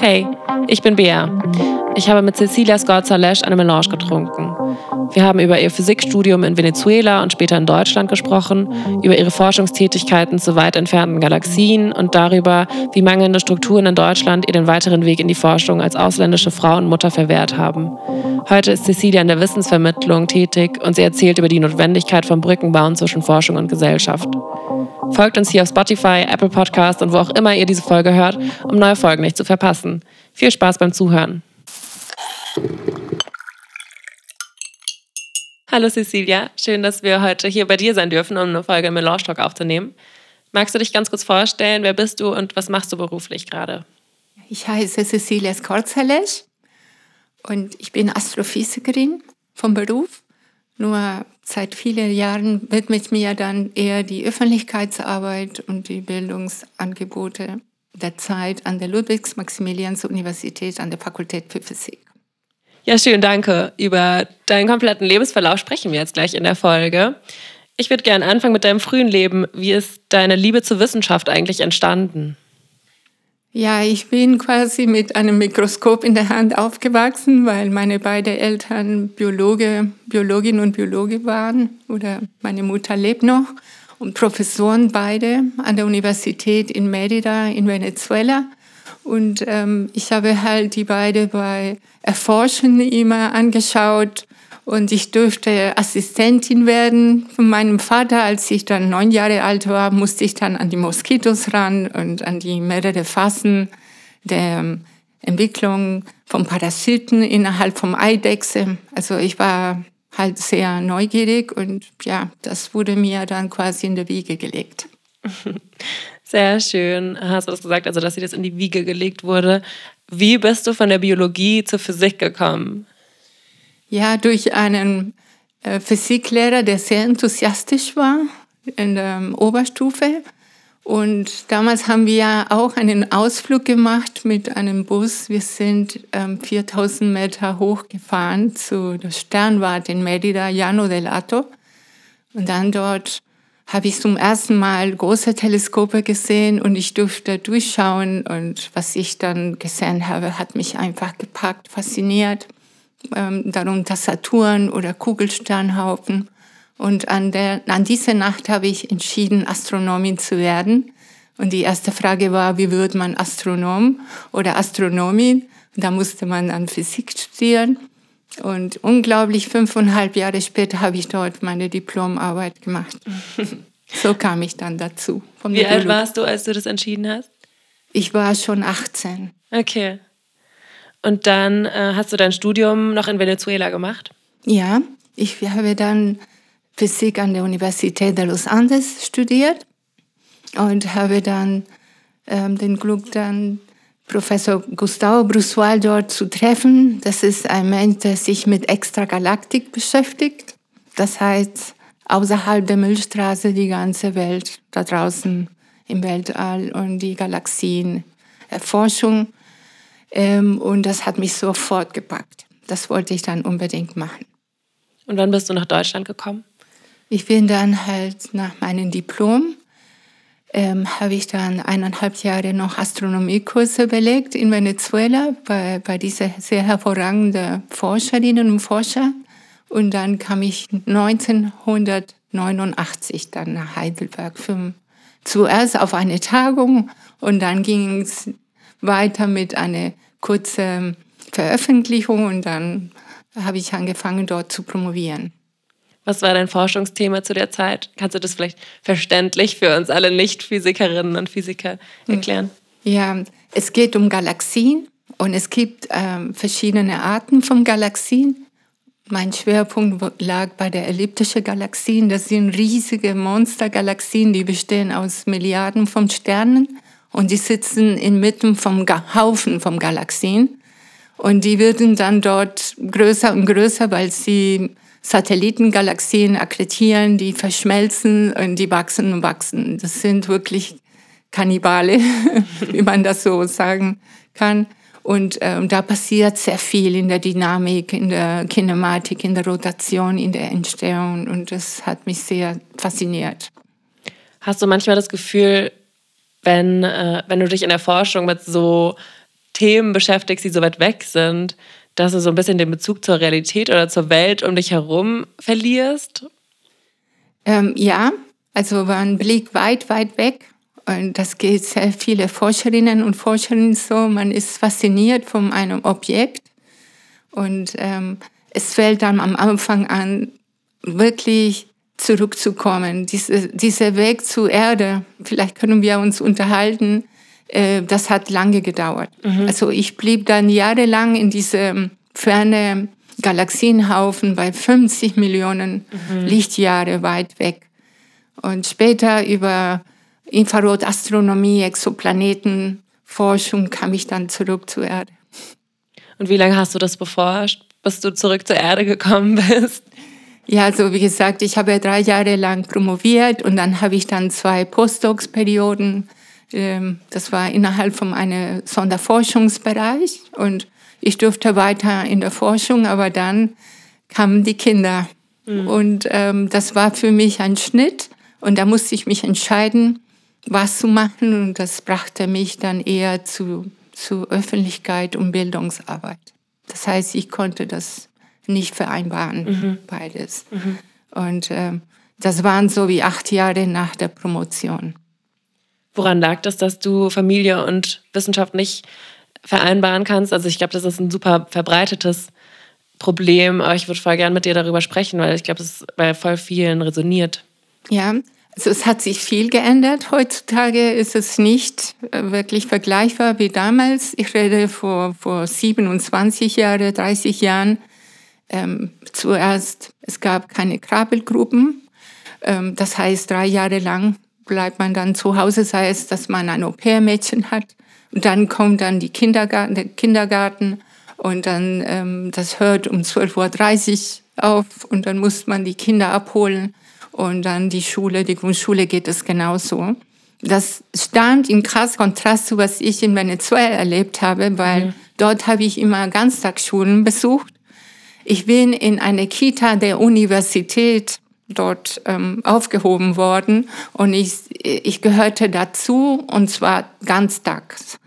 Hey, ich bin Bea. Ich habe mit Cecilia Scorza-Lesch eine Melange getrunken. Wir haben über ihr Physikstudium in Venezuela und später in Deutschland gesprochen, über ihre Forschungstätigkeiten zu weit entfernten Galaxien und darüber, wie mangelnde Strukturen in Deutschland ihr den weiteren Weg in die Forschung als ausländische Frau und Mutter verwehrt haben. Heute ist Cecilia in der Wissensvermittlung tätig und sie erzählt über die Notwendigkeit von Brückenbauen zwischen Forschung und Gesellschaft. Folgt uns hier auf Spotify, Apple Podcast und wo auch immer ihr diese Folge hört, um neue Folgen nicht zu verpassen. Viel Spaß beim Zuhören. Hallo Cecilia, schön, dass wir heute hier bei dir sein dürfen, um eine Folge Melange Talk aufzunehmen. Magst du dich ganz kurz vorstellen, wer bist du und was machst du beruflich gerade? Ich heiße Cecilia Skorzalesch und ich bin Astrophysikerin vom Beruf. Nur seit vielen Jahren widmet mir dann eher die Öffentlichkeitsarbeit und die Bildungsangebote der Zeit an der Ludwigs-Maximilians-Universität an der Fakultät für Physik. Ja, schön, danke. Über deinen kompletten Lebensverlauf sprechen wir jetzt gleich in der Folge. Ich würde gerne anfangen mit deinem frühen Leben. Wie ist deine Liebe zur Wissenschaft eigentlich entstanden? Ja, ich bin quasi mit einem Mikroskop in der Hand aufgewachsen, weil meine beiden Eltern Biologe, Biologin und Biologe waren oder meine Mutter lebt noch und Professoren beide an der Universität in Merida in Venezuela. Und ähm, ich habe halt die beiden bei Erforschen immer angeschaut und ich durfte Assistentin werden von meinem Vater. Als ich dann neun Jahre alt war, musste ich dann an die Moskitos ran und an die mehrere Phasen der Entwicklung von Parasiten innerhalb vom Eidechse. Also ich war halt sehr neugierig und ja, das wurde mir dann quasi in die Wiege gelegt. Sehr schön, hast du das gesagt, also dass sie das in die Wiege gelegt wurde. Wie bist du von der Biologie zur Physik gekommen? Ja, durch einen äh, Physiklehrer, der sehr enthusiastisch war in der Oberstufe. Und damals haben wir auch einen Ausflug gemacht mit einem Bus. Wir sind ähm, 4000 Meter hochgefahren zu der Sternwarte in Merida, Llano del Hato. Und dann dort habe ich zum ersten Mal große Teleskope gesehen und ich durfte durchschauen. Und was ich dann gesehen habe, hat mich einfach gepackt, fasziniert ähm, darunter Saturn oder Kugelsternhaufen. Und an, der, an dieser Nacht habe ich entschieden, Astronomin zu werden. Und die erste Frage war, wie wird man Astronom oder Astronomin? Da musste man dann Physik studieren. Und unglaublich fünfeinhalb Jahre später habe ich dort meine Diplomarbeit gemacht. so kam ich dann dazu. Wie alt warst du, als du das entschieden hast? Ich war schon 18. Okay. Und dann äh, hast du dein Studium noch in Venezuela gemacht? Ja, ich habe dann Physik an der Universität de Los Andes studiert und habe dann ähm, den Glück, dann Professor Gustavo Brusual dort zu treffen. Das ist ein Mensch, der sich mit Extragalaktik beschäftigt. Das heißt, außerhalb der Milchstraße die ganze Welt da draußen im Weltall und die Galaxien. Erforschung ähm, und das hat mich sofort gepackt. Das wollte ich dann unbedingt machen. Und wann bist du nach Deutschland gekommen? Ich bin dann halt nach meinem Diplom, ähm, habe ich dann eineinhalb Jahre noch Astronomiekurse belegt in Venezuela bei, bei dieser sehr hervorragenden Forscherinnen und Forscher. Und dann kam ich 1989 dann nach Heidelberg für, zuerst auf eine Tagung und dann ging es weiter mit einer kurzen Veröffentlichung und dann habe ich angefangen, dort zu promovieren. Was war dein Forschungsthema zu der Zeit? Kannst du das vielleicht verständlich für uns alle Nicht-Physikerinnen und Physiker erklären? Ja, es geht um Galaxien und es gibt ähm, verschiedene Arten von Galaxien. Mein Schwerpunkt lag bei der elliptischen Galaxien. Das sind riesige Monstergalaxien, die bestehen aus Milliarden von Sternen. Und die sitzen inmitten vom Haufen von Galaxien. Und die werden dann dort größer und größer, weil sie Satellitengalaxien akkretieren, die verschmelzen und die wachsen und wachsen. Das sind wirklich Kannibale, wie man das so sagen kann. Und ähm, da passiert sehr viel in der Dynamik, in der Kinematik, in der Rotation, in der Entstehung. Und das hat mich sehr fasziniert. Hast du manchmal das Gefühl, wenn, äh, wenn du dich in der Forschung mit so Themen beschäftigst, die so weit weg sind, dass du so ein bisschen den Bezug zur Realität oder zur Welt um dich herum verlierst? Ähm, ja, also war ein Blick weit, weit weg. Und das geht sehr viele Forscherinnen und Forschern so. Man ist fasziniert von einem Objekt. Und ähm, es fällt dann am Anfang an, wirklich zurückzukommen. Diese, dieser Weg zur Erde, vielleicht können wir uns unterhalten, äh, das hat lange gedauert. Mhm. Also ich blieb dann jahrelang in diesem ferne Galaxienhaufen bei 50 Millionen mhm. Lichtjahre weit weg. Und später über Infrarotastronomie, Exoplanetenforschung kam ich dann zurück zur Erde. Und wie lange hast du das beforscht, bis du zurück zur Erde gekommen bist? Ja, also wie gesagt, ich habe drei Jahre lang promoviert und dann habe ich dann zwei Postdocs-Perioden. Ähm, das war innerhalb von einem Sonderforschungsbereich und ich durfte weiter in der Forschung, aber dann kamen die Kinder. Mhm. Und ähm, das war für mich ein Schnitt und da musste ich mich entscheiden, was zu machen und das brachte mich dann eher zu, zu Öffentlichkeit und Bildungsarbeit. Das heißt, ich konnte das nicht vereinbaren, mhm. beides. Mhm. Und äh, das waren so wie acht Jahre nach der Promotion. Woran lag das, dass du Familie und Wissenschaft nicht vereinbaren kannst? Also ich glaube, das ist ein super verbreitetes Problem, aber ich würde voll gern mit dir darüber sprechen, weil ich glaube, das bei voll vielen resoniert. Ja, also es hat sich viel geändert. Heutzutage ist es nicht äh, wirklich vergleichbar wie damals. Ich rede vor, vor 27 Jahren, 30 Jahren. Ähm, zuerst, es gab keine Krabbelgruppen. Ähm, das heißt, drei Jahre lang bleibt man dann zu Hause, sei es, dass man ein Au-pair-Mädchen hat. Und dann kommt dann die Kindergarten, der Kindergarten und dann, ähm, das hört um 12.30 Uhr auf und dann muss man die Kinder abholen und dann die Schule, die Grundschule geht es genauso. Das stand in krass Kontrast zu was ich in Venezuela erlebt habe, weil mhm. dort habe ich immer Ganztagsschulen besucht ich bin in eine Kita der Universität dort ähm, aufgehoben worden und ich, ich gehörte dazu und zwar ganztags.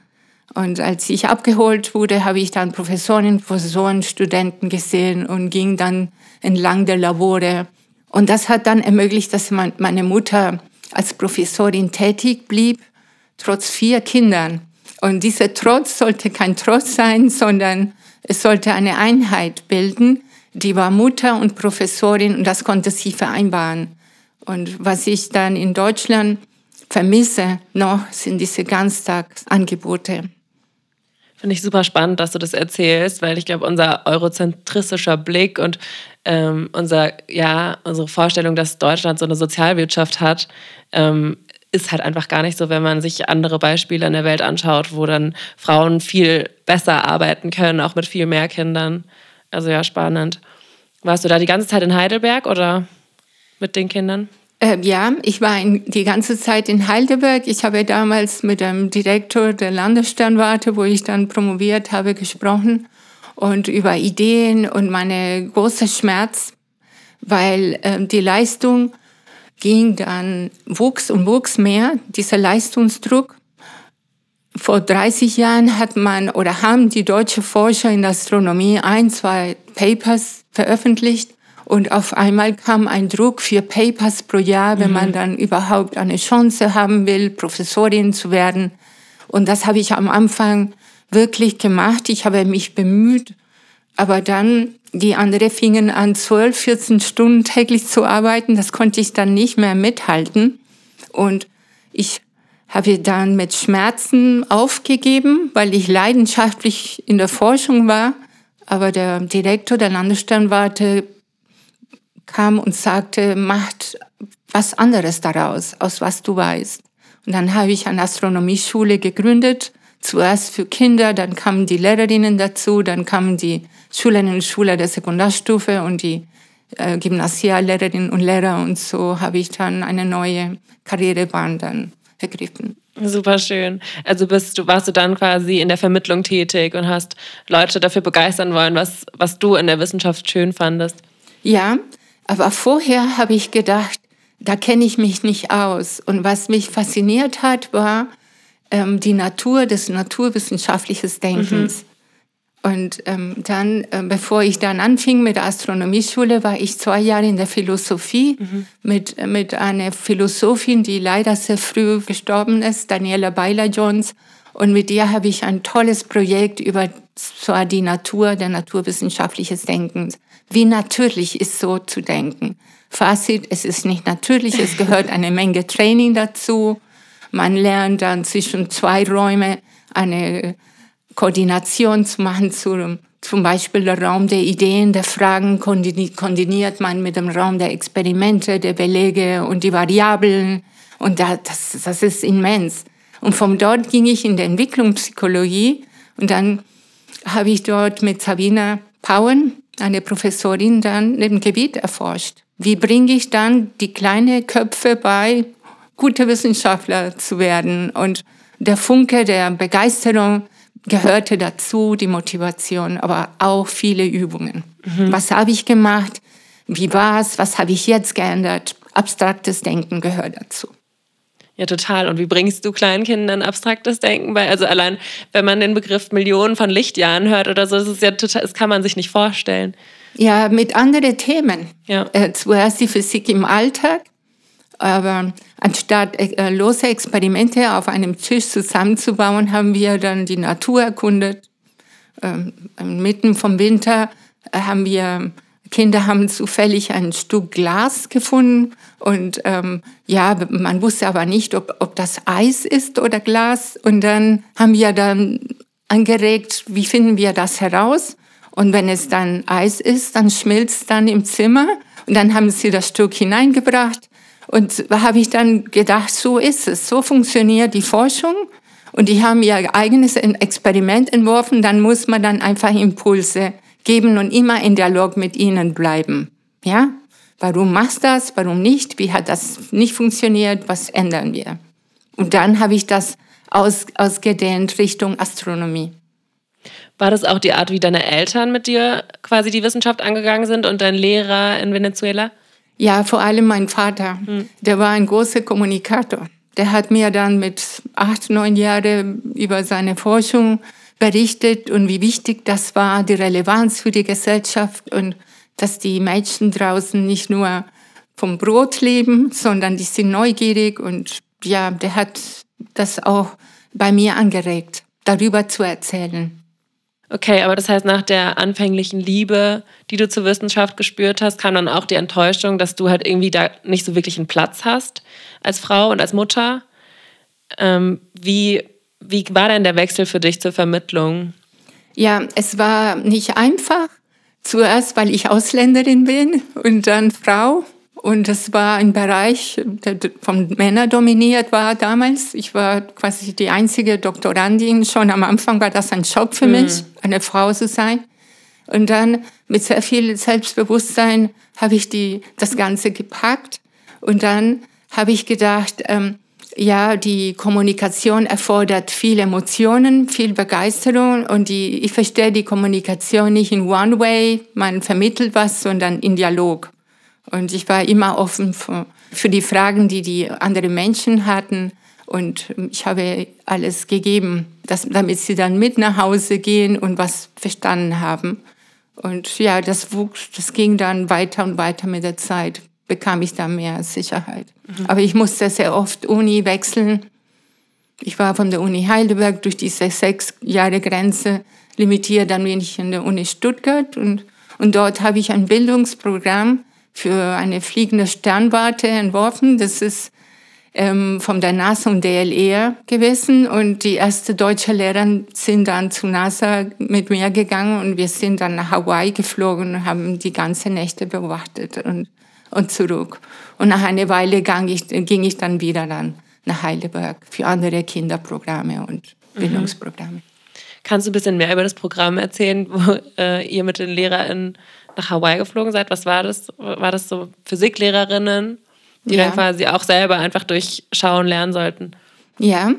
Und als ich abgeholt wurde, habe ich dann Professorinnen, Professoren, Studenten gesehen und ging dann entlang der Labore. Und das hat dann ermöglicht, dass meine Mutter als Professorin tätig blieb, trotz vier Kindern. Und dieser Trotz sollte kein Trotz sein, sondern es sollte eine Einheit bilden. Die war Mutter und Professorin und das konnte sie vereinbaren. Und was ich dann in Deutschland vermisse noch, sind diese Ganztagsangebote. Finde ich super spannend, dass du das erzählst, weil ich glaube, unser eurozentristischer Blick und ähm, unser, ja, unsere Vorstellung, dass Deutschland so eine Sozialwirtschaft hat, ähm, ist halt einfach gar nicht so, wenn man sich andere Beispiele in der Welt anschaut, wo dann Frauen viel besser arbeiten können, auch mit viel mehr Kindern. Also ja, spannend. Warst du da die ganze Zeit in Heidelberg oder mit den Kindern? Äh, ja, ich war in, die ganze Zeit in Heidelberg. Ich habe damals mit dem Direktor der Landessternwarte, wo ich dann promoviert habe, gesprochen und über Ideen und meine große Schmerz, weil äh, die Leistung ging dann, wuchs und wuchs mehr, dieser Leistungsdruck. Vor 30 Jahren hat man oder haben die deutsche Forscher in der Astronomie ein, zwei Papers veröffentlicht und auf einmal kam ein Druck für Papers pro Jahr, wenn mhm. man dann überhaupt eine Chance haben will, Professorin zu werden. Und das habe ich am Anfang wirklich gemacht. Ich habe mich bemüht, aber dann die anderen fingen an, 12, 14 Stunden täglich zu arbeiten. Das konnte ich dann nicht mehr mithalten. Und ich habe dann mit Schmerzen aufgegeben, weil ich leidenschaftlich in der Forschung war. Aber der Direktor der Landessternwarte kam und sagte, macht was anderes daraus, aus was du weißt. Und dann habe ich eine Astronomieschule gegründet, zuerst für Kinder, dann kamen die Lehrerinnen dazu, dann kamen die Schülerinnen und Schüler der Sekundarstufe und die äh, Gymnasiallehrerinnen und Lehrer und so habe ich dann eine neue Karrierebahn dann ergriffen. Super schön. Also bist du, warst du dann quasi in der Vermittlung tätig und hast Leute dafür begeistern wollen, was, was du in der Wissenschaft schön fandest? Ja, aber vorher habe ich gedacht, da kenne ich mich nicht aus. Und was mich fasziniert hat, war, ähm, die Natur des naturwissenschaftlichen Denkens. Mhm. Und ähm, dann, äh, bevor ich dann anfing mit der Astronomieschule, war ich zwei Jahre in der Philosophie mhm. mit, mit einer Philosophin, die leider sehr früh gestorben ist, Daniela Beiler-Jones. Und mit ihr habe ich ein tolles Projekt über zwar die Natur, der naturwissenschaftliches Denken. Wie natürlich ist so zu denken. Fazit, es ist nicht natürlich, es gehört eine Menge Training dazu. Man lernt dann zwischen zwei Räumen eine Koordination zu machen, zu, zum Beispiel der Raum der Ideen, der Fragen koordiniert man mit dem Raum der Experimente, der Belege und die Variablen. Und das, das ist immens. Und von dort ging ich in die Entwicklungspsychologie und dann habe ich dort mit Sabina Pauen, eine Professorin, dann im Gebiet erforscht. Wie bringe ich dann die kleinen Köpfe bei, gute Wissenschaftler zu werden? Und der Funke der Begeisterung gehörte dazu, die Motivation, aber auch viele Übungen. Mhm. Was habe ich gemacht? Wie war es? Was habe ich jetzt geändert? Abstraktes Denken gehört dazu. Ja, total. Und wie bringst du kleinen Kindern abstraktes Denken bei? Also allein, wenn man den Begriff Millionen von Lichtjahren hört oder so, das ist ja total, das kann man sich nicht vorstellen. Ja, mit anderen Themen. Ja. Äh, zuerst die Physik im Alltag, aber anstatt äh, lose Experimente auf einem Tisch zusammenzubauen, haben wir dann die Natur erkundet. Ähm, mitten vom Winter äh, haben wir Kinder haben zufällig ein Stück Glas gefunden und ähm, ja, man wusste aber nicht, ob, ob das Eis ist oder Glas. Und dann haben wir dann angeregt, wie finden wir das heraus? Und wenn es dann Eis ist, dann schmilzt dann im Zimmer. Und dann haben sie das Stück hineingebracht. Und da habe ich dann gedacht, so ist es, so funktioniert die Forschung. Und die haben ihr eigenes Experiment entworfen, dann muss man dann einfach Impulse geben und immer in Dialog mit ihnen bleiben. Ja? Warum machst du das? Warum nicht? Wie hat das nicht funktioniert? Was ändern wir? Und dann habe ich das aus, ausgedehnt Richtung Astronomie. War das auch die Art, wie deine Eltern mit dir quasi die Wissenschaft angegangen sind und dein Lehrer in Venezuela? Ja, vor allem mein Vater. Hm. Der war ein großer Kommunikator. Der hat mir dann mit acht, neun Jahren über seine Forschung berichtet und wie wichtig das war, die Relevanz für die Gesellschaft und dass die Mädchen draußen nicht nur vom Brot leben, sondern die sind neugierig und ja, der hat das auch bei mir angeregt, darüber zu erzählen. Okay, aber das heißt, nach der anfänglichen Liebe, die du zur Wissenschaft gespürt hast, kam dann auch die Enttäuschung, dass du halt irgendwie da nicht so wirklich einen Platz hast als Frau und als Mutter. Ähm, wie wie war denn der Wechsel für dich zur Vermittlung? Ja, es war nicht einfach. Zuerst, weil ich Ausländerin bin und dann Frau. Und es war ein Bereich, der von Männern dominiert war damals. Ich war quasi die einzige Doktorandin. Schon am Anfang war das ein Schock für mhm. mich, eine Frau zu sein. Und dann mit sehr viel Selbstbewusstsein habe ich die, das Ganze gepackt. Und dann habe ich gedacht, ähm, ja, die Kommunikation erfordert viel Emotionen, viel Begeisterung und die, ich verstehe die Kommunikation nicht in One Way, man vermittelt was, sondern in Dialog. Und ich war immer offen für, für die Fragen, die die anderen Menschen hatten und ich habe alles gegeben, dass, damit sie dann mit nach Hause gehen und was verstanden haben. Und ja, das wuchs, das ging dann weiter und weiter mit der Zeit bekam ich da mehr Sicherheit. Mhm. Aber ich musste sehr oft Uni wechseln. Ich war von der Uni Heidelberg durch diese sechs Jahre Grenze limitiert, dann bin ich in der Uni Stuttgart und, und dort habe ich ein Bildungsprogramm für eine fliegende Sternwarte entworfen. Das ist ähm, von der NASA und DLR gewesen und die erste deutsche Lehrer sind dann zu NASA mit mir gegangen und wir sind dann nach Hawaii geflogen und haben die ganze Nächte beobachtet und und zurück. Und nach einer Weile ging ich, ging ich dann wieder dann nach Heidelberg für andere Kinderprogramme und mhm. Bildungsprogramme. Kannst du ein bisschen mehr über das Programm erzählen, wo äh, ihr mit den LehrerInnen nach Hawaii geflogen seid? Was war das? War das so Physiklehrerinnen, die ja. dann quasi auch selber einfach durchschauen lernen sollten? Ja,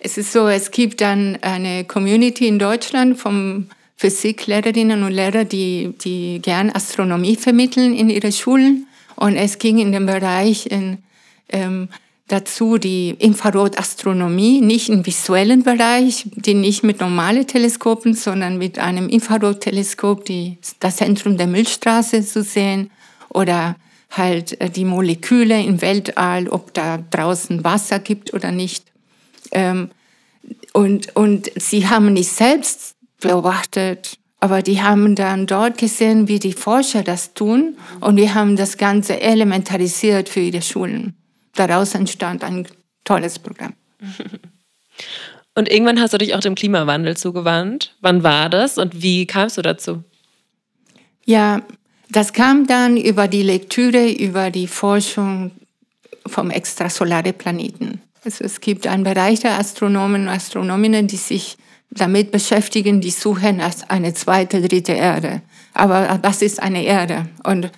es ist so, es gibt dann eine Community in Deutschland von Physiklehrerinnen und Lehrer, die, die gern Astronomie vermitteln in ihre Schulen. Und es ging in den Bereich in, ähm, dazu die Infrarotastronomie, nicht im visuellen Bereich, die nicht mit normalen Teleskopen, sondern mit einem Infrarotteleskop, die, das Zentrum der Milchstraße zu sehen oder halt äh, die Moleküle im Weltall, ob da draußen Wasser gibt oder nicht. Ähm, und, und sie haben nicht selbst beobachtet, aber die haben dann dort gesehen, wie die Forscher das tun und wir haben das Ganze elementarisiert für ihre Schulen. Daraus entstand ein tolles Programm. Und irgendwann hast du dich auch dem Klimawandel zugewandt. Wann war das und wie kamst du dazu? Ja, das kam dann über die Lektüre, über die Forschung vom extrasolaren Planeten. Also es gibt einen Bereich der Astronomen und Astronominnen, die sich damit beschäftigen, die suchen nach eine zweite, dritte Erde. Aber was ist eine Erde? Und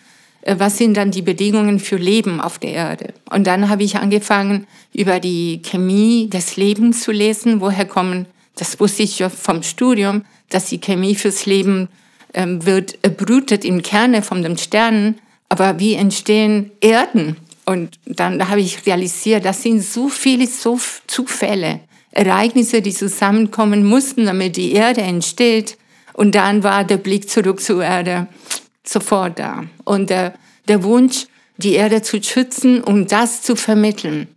was sind dann die Bedingungen für Leben auf der Erde? Und dann habe ich angefangen, über die Chemie des Lebens zu lesen. Woher kommen, das wusste ich ja vom Studium, dass die Chemie fürs Leben ähm, wird brütet im Kerne von den Sternen. Aber wie entstehen Erden? Und dann habe ich realisiert, das sind so viele so Zufälle, Ereignisse, die zusammenkommen mussten, damit die Erde entsteht. Und dann war der Blick zurück zur Erde sofort da. Und der, der Wunsch, die Erde zu schützen und das zu vermitteln,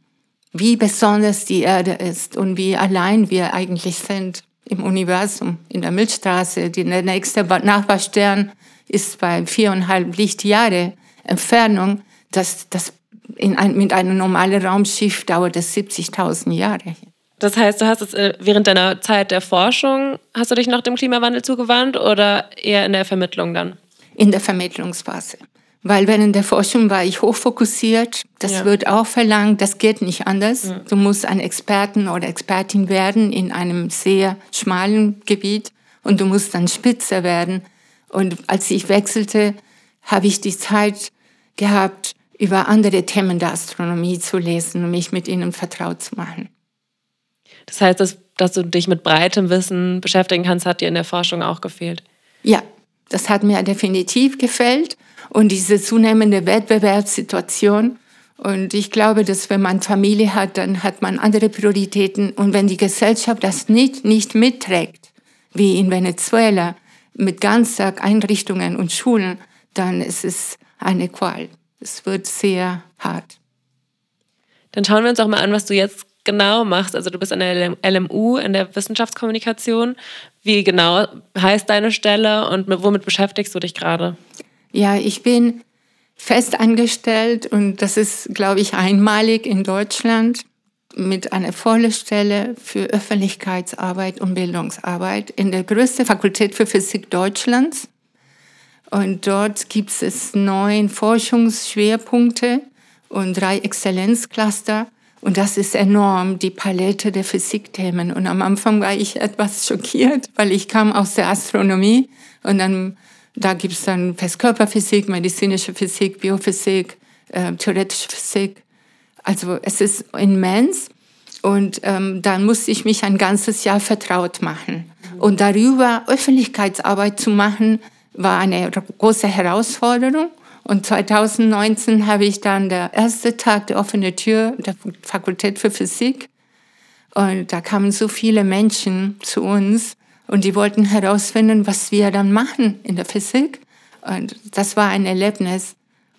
wie besonders die Erde ist und wie allein wir eigentlich sind im Universum, in der Milchstraße. Der nächste Nachbarstern ist bei viereinhalb Lichtjahre Entfernung. Das, das in ein, mit einem normalen Raumschiff dauert es 70.000 Jahre. Das heißt, du hast es äh, während deiner Zeit der Forschung, hast du dich noch dem Klimawandel zugewandt oder eher in der Vermittlung dann? In der Vermittlungsphase. Weil während der Forschung war ich hochfokussiert. Das ja. wird auch verlangt. Das geht nicht anders. Ja. Du musst ein Experten oder Expertin werden in einem sehr schmalen Gebiet und du musst dann spitzer werden. Und als ich wechselte, habe ich die Zeit gehabt, über andere Themen der Astronomie zu lesen und mich mit ihnen vertraut zu machen. Das heißt, dass, dass du dich mit breitem Wissen beschäftigen kannst, hat dir in der Forschung auch gefehlt? Ja, das hat mir definitiv gefällt. Und diese zunehmende Wettbewerbssituation. Und ich glaube, dass wenn man Familie hat, dann hat man andere Prioritäten. Und wenn die Gesellschaft das nicht, nicht mitträgt, wie in Venezuela, mit Ganztag-Einrichtungen und Schulen, dann ist es eine Qual es wird sehr hart. Dann schauen wir uns auch mal an, was du jetzt genau machst. Also du bist an der LMU in der Wissenschaftskommunikation. Wie genau heißt deine Stelle und womit beschäftigst du dich gerade? Ja, ich bin fest angestellt und das ist, glaube ich, einmalig in Deutschland mit einer vollen Stelle für Öffentlichkeitsarbeit und Bildungsarbeit in der größten Fakultät für Physik Deutschlands. Und dort gibt es neun Forschungsschwerpunkte und drei Exzellenzcluster. Und das ist enorm, die Palette der Physikthemen. Und am Anfang war ich etwas schockiert, weil ich kam aus der Astronomie und dann da gibt es dann Festkörperphysik, medizinische Physik, Biophysik, äh, theoretische Physik. Also es ist immens. Und ähm, dann musste ich mich ein ganzes Jahr vertraut machen. Und darüber Öffentlichkeitsarbeit zu machen, war eine große Herausforderung. Und 2019 habe ich dann der erste Tag der offenen Tür der Fakultät für Physik. Und da kamen so viele Menschen zu uns und die wollten herausfinden, was wir dann machen in der Physik. Und das war ein Erlebnis.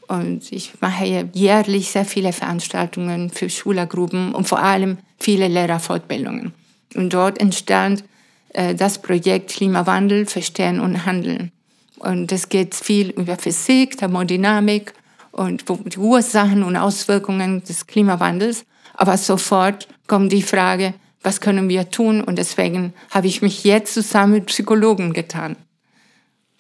Und ich mache jährlich sehr viele Veranstaltungen für Schülergruppen und vor allem viele Lehrerfortbildungen. Und dort entstand äh, das Projekt Klimawandel, Verstehen und Handeln. Und es geht viel über Physik, Thermodynamik und die Ursachen und Auswirkungen des Klimawandels. Aber sofort kommt die Frage, was können wir tun? Und deswegen habe ich mich jetzt zusammen mit Psychologen getan.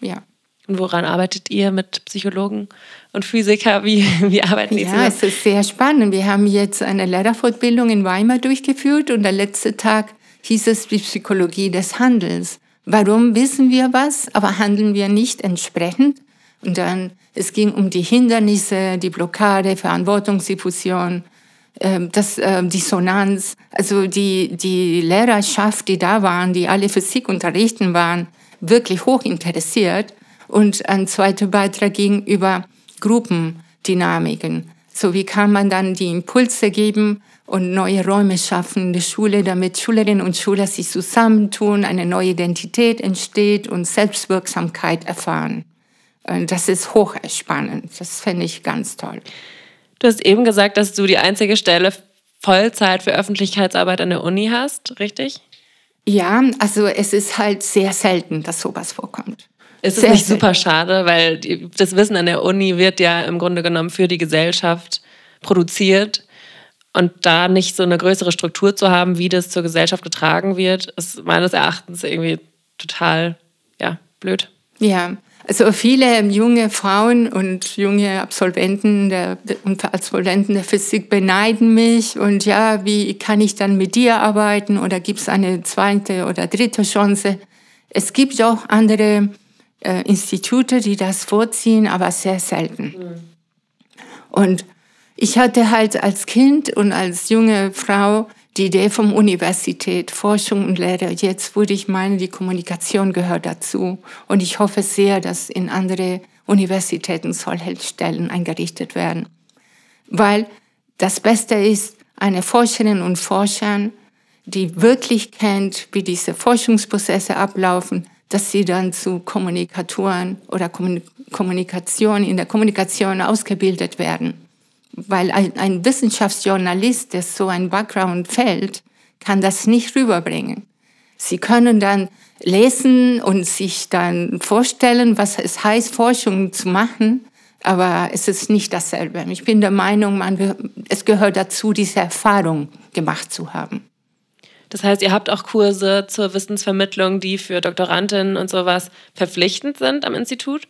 Ja. Und woran arbeitet ihr mit Psychologen und Physiker? Wie, wie arbeiten die ja, zusammen? Ja, es ist sehr spannend. Wir haben jetzt eine Lehrerfortbildung in Weimar durchgeführt und der letzte Tag hieß es die Psychologie des Handelns. Warum wissen wir was, aber handeln wir nicht entsprechend? Und dann, es ging um die Hindernisse, die Blockade, Verantwortungsdiffusion, ähm, das äh, Dissonanz. Also die, die Lehrerschaft, die da waren, die alle Physik unterrichten waren, wirklich hoch interessiert. Und ein zweiter Beitrag ging über Gruppendynamiken. So wie kann man dann die Impulse geben, und neue Räume schaffen in der Schule, damit Schülerinnen und Schüler sich zusammentun, eine neue Identität entsteht und Selbstwirksamkeit erfahren. Das ist hochspannend. Das finde ich ganz toll. Du hast eben gesagt, dass du die einzige Stelle Vollzeit für Öffentlichkeitsarbeit an der Uni hast, richtig? Ja, also es ist halt sehr selten, dass sowas vorkommt. Ist es nicht super schade, weil das Wissen an der Uni wird ja im Grunde genommen für die Gesellschaft produziert und da nicht so eine größere Struktur zu haben, wie das zur Gesellschaft getragen wird, ist meines Erachtens irgendwie total ja, blöd. Ja, also viele junge Frauen und junge Absolventen der, und Absolventen der Physik beneiden mich und ja, wie kann ich dann mit dir arbeiten oder gibt es eine zweite oder dritte Chance? Es gibt auch andere äh, Institute, die das vorziehen, aber sehr selten. Mhm. Und ich hatte halt als Kind und als junge Frau die Idee vom Universität, Forschung und Lehre. Jetzt würde ich meinen, die Kommunikation gehört dazu. Und ich hoffe sehr, dass in andere Universitäten solche Stellen eingerichtet werden. Weil das Beste ist, eine Forscherin und Forscher, die wirklich kennt, wie diese Forschungsprozesse ablaufen, dass sie dann zu Kommunikatoren oder Kommunikation in der Kommunikation ausgebildet werden. Weil ein, ein Wissenschaftsjournalist, der so ein Background fällt, kann das nicht rüberbringen. Sie können dann lesen und sich dann vorstellen, was es heißt, Forschung zu machen, aber es ist nicht dasselbe. Ich bin der Meinung, man, es gehört dazu, diese Erfahrung gemacht zu haben. Das heißt, ihr habt auch Kurse zur Wissensvermittlung, die für Doktorandinnen und sowas verpflichtend sind am Institut?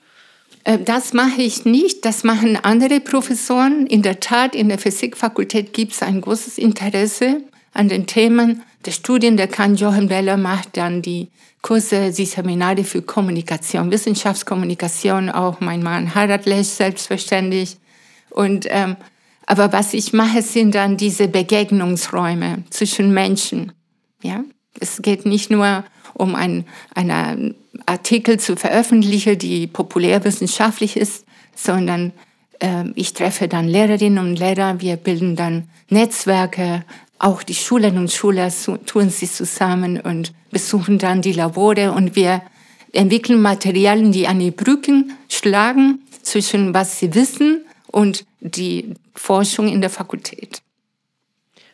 Äh, das mache ich nicht, das machen andere Professoren. In der Tat, in der Physikfakultät gibt es ein großes Interesse an den Themen. Der Studiendekan Jochen Beller macht dann die Kurse, die Seminare für Kommunikation, Wissenschaftskommunikation, auch mein Mann Harald Lesch selbstverständlich. Und, ähm, aber was ich mache, sind dann diese Begegnungsräume zwischen Menschen. Ja? Es geht nicht nur um ein, einen Artikel zu veröffentlichen, die populärwissenschaftlich ist, sondern äh, ich treffe dann Lehrerinnen und Lehrer, wir bilden dann Netzwerke, auch die Schülerinnen und Schüler tun sich zusammen und besuchen dann die Labore und wir entwickeln Materialien, die an die Brücken schlagen zwischen was sie wissen und die Forschung in der Fakultät.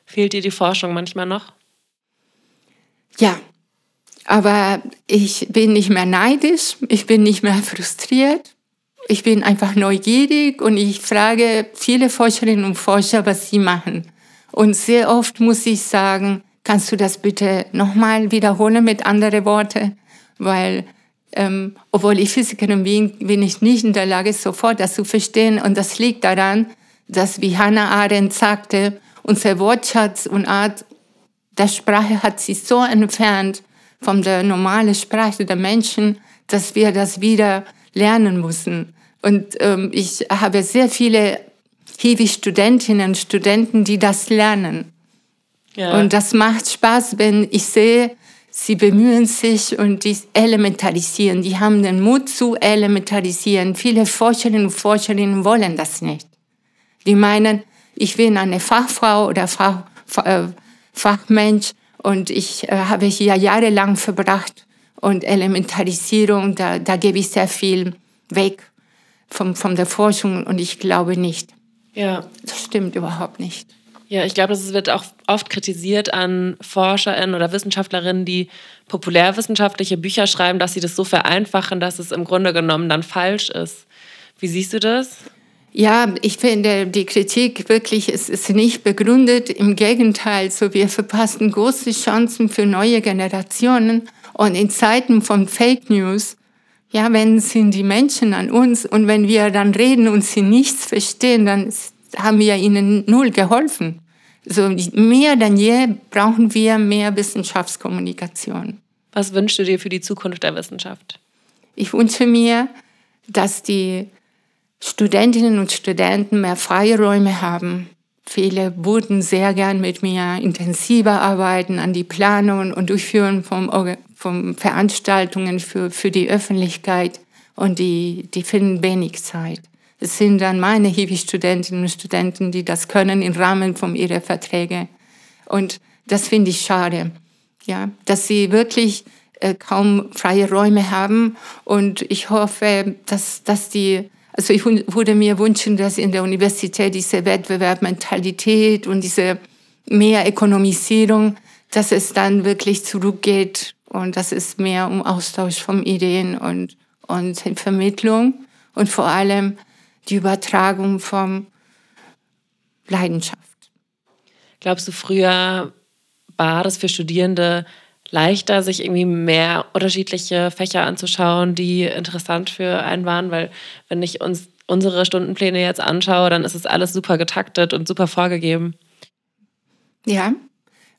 Fehlt dir die Forschung manchmal noch? Ja, aber ich bin nicht mehr neidisch, ich bin nicht mehr frustriert. Ich bin einfach neugierig und ich frage viele Forscherinnen und Forscher, was sie machen. Und sehr oft muss ich sagen, kannst du das bitte nochmal wiederholen mit anderen Worten? Weil, ähm, obwohl ich Physikerin bin, bin ich nicht in der Lage, sofort das zu verstehen. Und das liegt daran, dass, wie Hannah Arendt sagte, unser Wortschatz und Art der Sprache hat sich so entfernt von der normalen Sprache der Menschen, dass wir das wieder lernen müssen. Und ähm, ich habe sehr viele Hiwi-Studentinnen und Studenten, die das lernen. Ja. Und das macht Spaß, wenn ich sehe, sie bemühen sich und die elementarisieren. Die haben den Mut zu elementarisieren. Viele Forscherinnen und Forscherinnen wollen das nicht. Die meinen, ich bin eine Fachfrau oder Fach, äh, Fachmensch und ich äh, habe hier jahrelang verbracht und Elementarisierung, da, da gebe ich sehr viel weg von, von der Forschung und ich glaube nicht. Ja. Das stimmt überhaupt nicht. Ja, ich glaube, das wird auch oft kritisiert an ForscherInnen oder Wissenschaftlerinnen, die populärwissenschaftliche Bücher schreiben, dass sie das so vereinfachen, dass es im Grunde genommen dann falsch ist. Wie siehst du das? Ja, ich finde die Kritik wirklich ist, ist nicht begründet. Im Gegenteil, so wir verpassen große Chancen für neue Generationen. Und in Zeiten von Fake News, ja, wenn sind die Menschen an uns und wenn wir dann reden und sie nichts verstehen, dann haben wir ihnen null geholfen. So mehr denn je brauchen wir mehr Wissenschaftskommunikation. Was wünschst du dir für die Zukunft der Wissenschaft? Ich wünsche mir, dass die Studentinnen und Studenten mehr freie Räume haben. Viele würden sehr gern mit mir intensiver arbeiten an die Planung und Durchführung von, von Veranstaltungen für, für die Öffentlichkeit und die, die finden wenig Zeit. Es sind dann meine Hiwi-Studentinnen und Studenten, die das können im Rahmen von ihrer Verträge. Und das finde ich schade, ja, dass sie wirklich äh, kaum freie Räume haben. Und ich hoffe, dass, dass die, also ich würde mir wünschen, dass in der Universität diese Wettbewerbsmentalität und diese mehr Ökonomisierung, dass es dann wirklich zurückgeht und dass es mehr um Austausch von Ideen und, und Vermittlung und vor allem die Übertragung von Leidenschaft. Glaubst du, früher war das für Studierende leichter, sich irgendwie mehr unterschiedliche Fächer anzuschauen, die interessant für einen waren? Weil wenn ich uns unsere Stundenpläne jetzt anschaue, dann ist es alles super getaktet und super vorgegeben. Ja,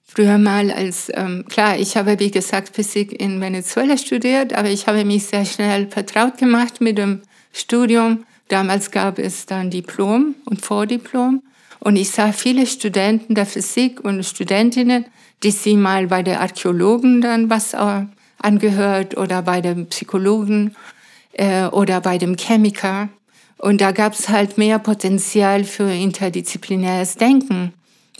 früher mal als, ähm, klar, ich habe wie gesagt Physik in Venezuela studiert, aber ich habe mich sehr schnell vertraut gemacht mit dem Studium Damals gab es dann Diplom und Vordiplom. Und ich sah viele Studenten der Physik und Studentinnen, die sie mal bei der Archäologen dann was äh, angehört oder bei dem Psychologen äh, oder bei dem Chemiker. Und da gab es halt mehr Potenzial für interdisziplinäres Denken.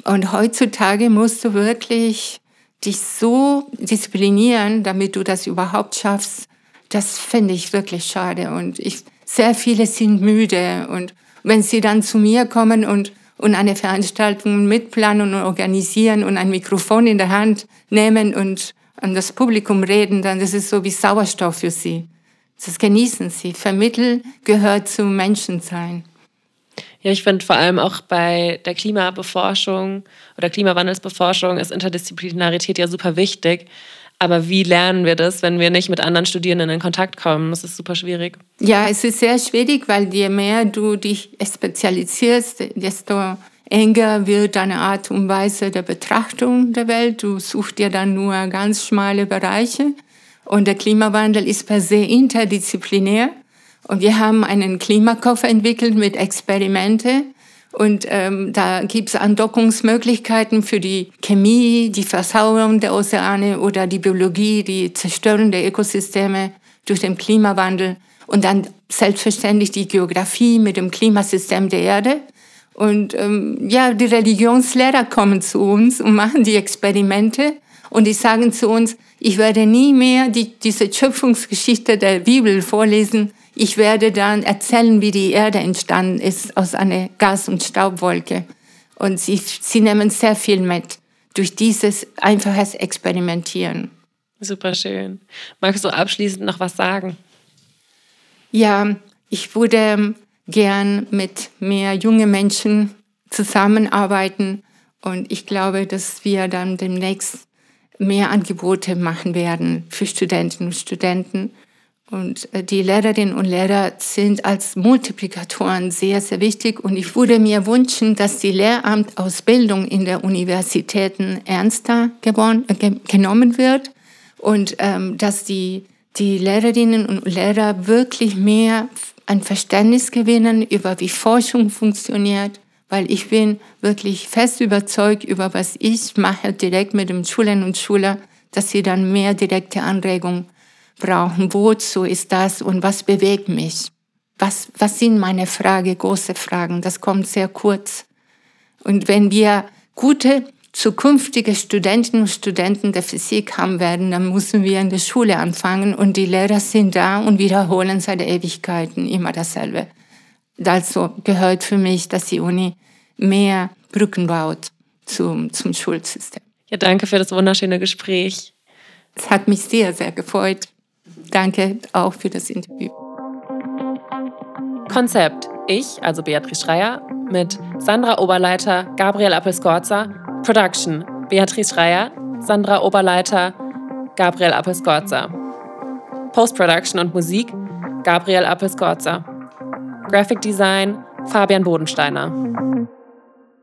Und heutzutage musst du wirklich dich so disziplinieren, damit du das überhaupt schaffst. Das finde ich wirklich schade. Und ich sehr viele sind müde. Und wenn sie dann zu mir kommen und, und eine Veranstaltung mitplanen und organisieren und ein Mikrofon in der Hand nehmen und an das Publikum reden, dann ist es so wie Sauerstoff für sie. Das genießen sie. Vermitteln gehört zum Menschensein. Ja, ich finde vor allem auch bei der Klimabeforschung oder Klimawandelsbeforschung ist Interdisziplinarität ja super wichtig. Aber wie lernen wir das, wenn wir nicht mit anderen Studierenden in Kontakt kommen? Das ist super schwierig. Ja, es ist sehr schwierig, weil je mehr du dich spezialisierst, desto enger wird deine Art und Weise der Betrachtung der Welt. Du suchst dir dann nur ganz schmale Bereiche. Und der Klimawandel ist per se interdisziplinär. Und wir haben einen Klimakoffer entwickelt mit Experimente, und ähm, da gibt es Andockungsmöglichkeiten für die Chemie, die Versauerung der Ozeane oder die Biologie, die Zerstörung der Ökosysteme durch den Klimawandel. Und dann selbstverständlich die Geografie mit dem Klimasystem der Erde. Und ähm, ja, die Religionslehrer kommen zu uns und machen die Experimente. Und die sagen zu uns, ich werde nie mehr die, diese Schöpfungsgeschichte der Bibel vorlesen, ich werde dann erzählen, wie die Erde entstanden ist aus einer Gas- und Staubwolke. Und sie, sie nehmen sehr viel mit durch dieses einfaches Experimentieren. Super schön. Magst du abschließend noch was sagen? Ja, ich würde gern mit mehr jungen Menschen zusammenarbeiten und ich glaube, dass wir dann demnächst mehr Angebote machen werden für Studentinnen und Studenten und äh, die Lehrerinnen und Lehrer sind als Multiplikatoren sehr, sehr wichtig. Und ich würde mir wünschen, dass die Lehramtausbildung in der Universitäten ernster geworden, äh, genommen wird und ähm, dass die, die Lehrerinnen und Lehrer wirklich mehr ein Verständnis gewinnen über wie Forschung funktioniert, weil ich bin wirklich fest überzeugt über was ich mache direkt mit den Schülerinnen und Schülern, dass sie dann mehr direkte Anregungen brauchen. Wozu ist das und was bewegt mich? Was, was sind meine Fragen, große Fragen? Das kommt sehr kurz. Und wenn wir gute zukünftige Studentinnen und Studenten der Physik haben werden, dann müssen wir in der Schule anfangen und die Lehrer sind da und wiederholen seit Ewigkeiten immer dasselbe. Also gehört für mich, dass die Uni mehr Brücken baut zum, zum Schulsystem. Ja, danke für das wunderschöne Gespräch. Es hat mich sehr, sehr gefreut. Danke auch für das Interview. Konzept. Ich, also Beatrice Schreier, mit Sandra Oberleiter, Gabriel Appelscorza. Production. Beatrice Schreier, Sandra Oberleiter, Gabriel Appelscorza. Post-Production und Musik. Gabriel Appelscorza. Graphic Design. Fabian Bodensteiner.